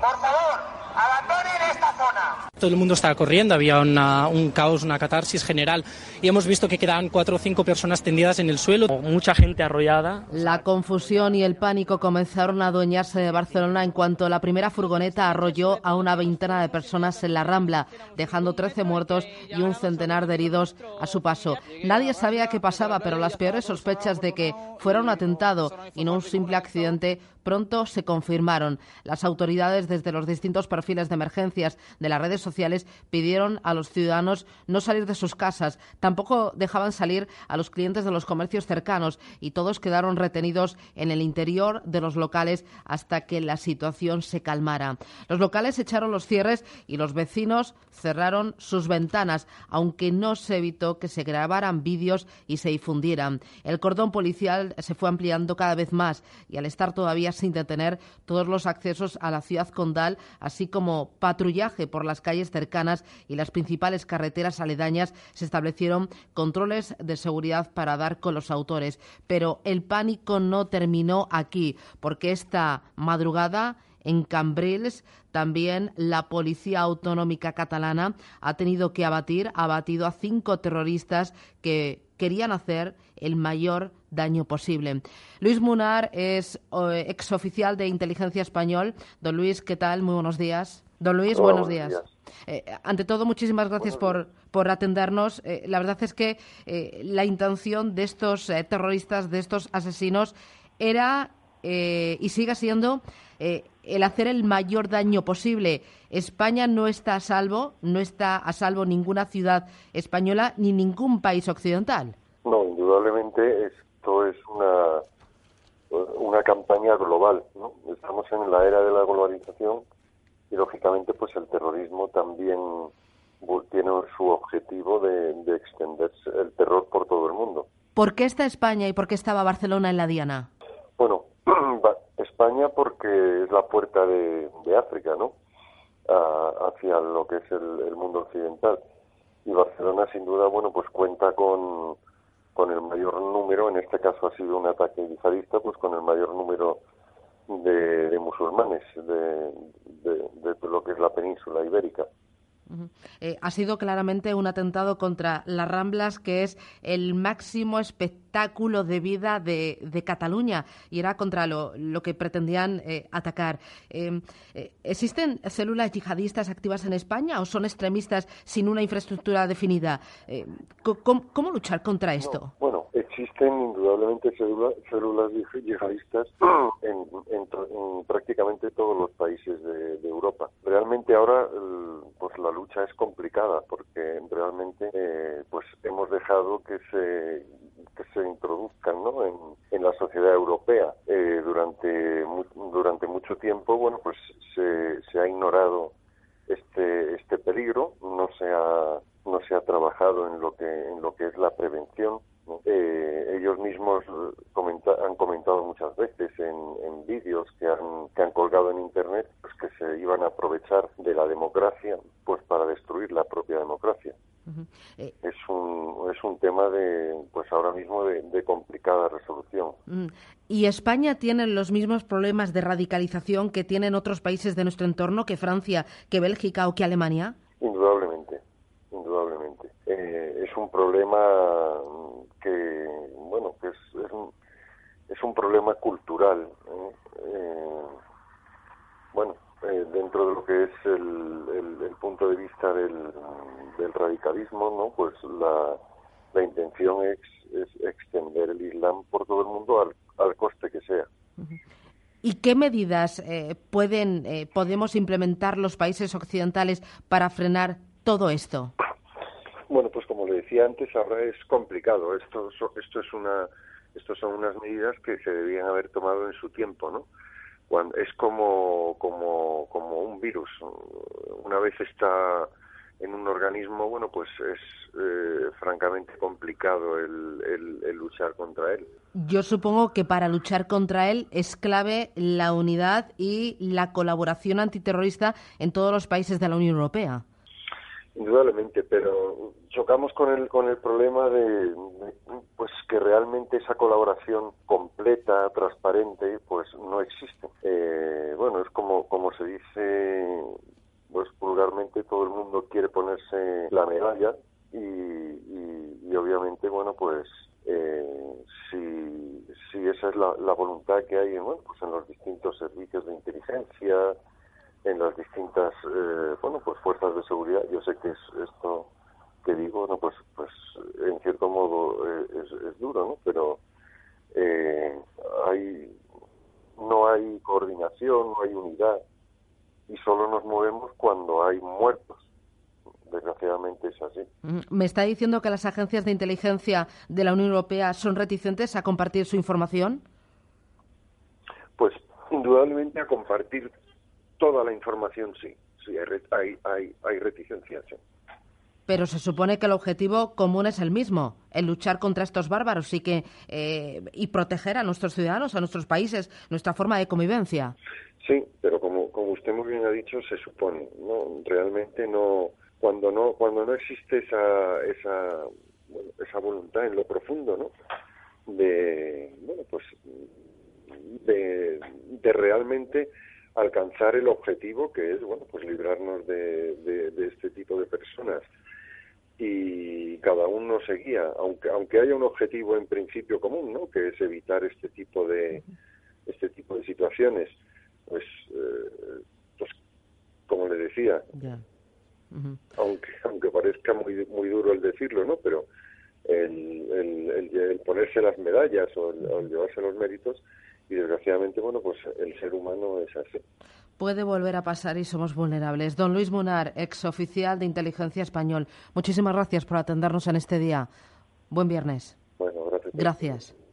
por favor, abandonen esta zona. Todo el mundo estaba corriendo, había un caos, una catarsis general y hemos visto que quedaban cuatro o cinco personas tendidas en el suelo, mucha gente arrollada. La confusión y el pánico comenzaron a adueñarse de Barcelona en cuanto la primera furgoneta arrolló a una veintena de personas en la Rambla, dejando 13 muertos y un centenar de heridos a su paso. Nadie sabía qué pasaba, pero las peores sospechas de que fuera un atentado y no un simple accidente pronto se confirmaron. Las autoridades desde los distintos perfiles de emergencias de las redes sociales pidieron a los ciudadanos no salir de sus casas, tampoco dejaban salir a los clientes de los comercios cercanos y todos quedaron retenidos en el interior de los locales hasta que la situación se calmara. Los locales echaron los cierres y los vecinos cerraron sus ventanas, aunque no se evitó que se grabaran vídeos y se difundieran. El cordón policial se fue ampliando cada vez más y al estar todavía sin detener todos los accesos a la ciudad condal, así como patrullaje por las calles cercanas y las principales carreteras aledañas, se establecieron controles de seguridad para dar con los autores. Pero el pánico no terminó aquí, porque esta madrugada en Cambrils también la Policía Autonómica Catalana ha tenido que abatir, ha abatido a cinco terroristas que querían hacer el mayor daño posible. Luis Munar es exoficial de inteligencia español. Don Luis, ¿qué tal? Muy buenos días. Don Luis, buenos, días. Eh, ante todo, muchísimas gracias por, por, atendernos. Eh, la verdad es que la intención de estos terroristas, de estos asesinos, era y sigue siendo el hacer el mayor daño posible. España no está a salvo, no está a salvo ninguna ciudad española ni ningún país occidental. No, indudablemente esto es una, una campaña global. ¿no? Estamos en la era de la globalización y lógicamente pues el terrorismo también tiene su objetivo de, de extenderse el terror por todo el mundo. ¿Por qué está España y por qué estaba Barcelona en la Diana? Bueno, España porque es la puerta de, África, ¿no? hacia lo que es el, mundo occidental. Y Barcelona, sin duda, bueno, pues cuenta con, con el mayor número, en este caso ha sido un ataque yihadista, pues con el mayor número de, musulmanes de, de, lo que es la península ibérica. Eh, ha sido claramente un atentado contra las Ramblas, que es el máximo espectáculo de vida de, Cataluña, y era contra lo, que pretendían eh, atacar. Em, eh, ¿Existen células yihadistas activas en España o son extremistas sin una infraestructura definida? ¿cómo, luchar contra esto? bueno, existen indudablemente células, yihadistas en, prácticamente todos los países de, Europa. Realmente ahora pues la lucha es complicada porque realmente eh, pues hemos dejado que se que se introduzcan ¿no? en, la sociedad europea eh, durante durante mucho tiempo bueno pues se, se ha ignorado este este peligro no se ha no se ha trabajado en lo que en lo que es la prevención eh, ellos mismos han comentado muchas veces en, en vídeos que han, que han colgado en internet pues que se iban a aprovechar de la democracia pues para destruir la propia democracia. Eh, es un es un tema de pues ahora mismo de, complicada resolución. Mm. ¿Y España tiene los mismos problemas de radicalización que tienen otros países de nuestro entorno, que Francia, que Bélgica o que Alemania? Indudablemente, indudablemente. Eh, es un problema que bueno que es, es, un, es un problema cultural ¿eh? Eh, bueno eh, dentro de lo que es el, el, punto de vista del, del, radicalismo no pues la, la intención es, es, extender el Islam por todo el mundo al, al coste que sea ¿Y qué medidas pueden podemos implementar los países occidentales para frenar todo esto? Bueno, pues como le decía antes, ahora es complicado. Esto, esto es una, estos son unas medidas que se debían haber tomado en su tiempo, ¿no? Cuando, es como, como, como un virus. Una vez está en un organismo, bueno, pues es eh, francamente complicado el, luchar contra él. Yo supongo que para luchar contra él es clave la unidad y la colaboración antiterrorista en todos los países de la Unión Europea. Indudablemente, pero chocamos con el con el problema de, pues que realmente esa colaboración completa, transparente, pues no existe. Eh, bueno, es como como se dice, pues vulgarmente todo el mundo quiere ponerse la medalla y, y, obviamente, bueno, pues eh, si, si esa es la, voluntad que hay bueno, pues en los distintos servicios de inteligencia, en las distintas eh, bueno pues fuerzas de seguridad, yo sé que es esto que digo, no pues pues en cierto modo eh, es, es, duro, ¿no? Pero hay no hay coordinación, no hay unidad y solo nos movemos cuando hay muertos. Desgraciadamente es así. Mm, ¿Me está diciendo que las agencias de inteligencia de la Unión Europea son reticentes a compartir su información? Pues indudablemente a compartir toda la información sí. Sí, hay, hay, hay reticencia, pero se supone que el objetivo común es el mismo, el luchar contra estos bárbaros y que eh, y proteger a nuestros ciudadanos, a nuestros países, nuestra forma de convivencia. Sí, pero como, como usted muy bien ha dicho, se supone, no, realmente no, cuando no, cuando no existe esa, esa, esa voluntad en lo profundo, ¿no? De, bueno, pues, de, de realmente alcanzar el objetivo que es, bueno, pues librarnos de, de este tipo de personas y cada uno seguía, aunque aunque haya un objetivo en principio común, ¿no? Que es evitar este tipo de este tipo de situaciones, pues eh, pues como le decía, aunque aunque parezca muy muy duro el decirlo, ¿no? Pero el, el, ponerse las medallas o el llevarse los méritos y desgraciadamente bueno pues el ser humano es así puede volver a pasar y somos vulnerables. Don Luis Munar, ex oficial de inteligencia español, muchísimas gracias por atendernos en este día. Buen viernes. Bueno, gracias. Gracias.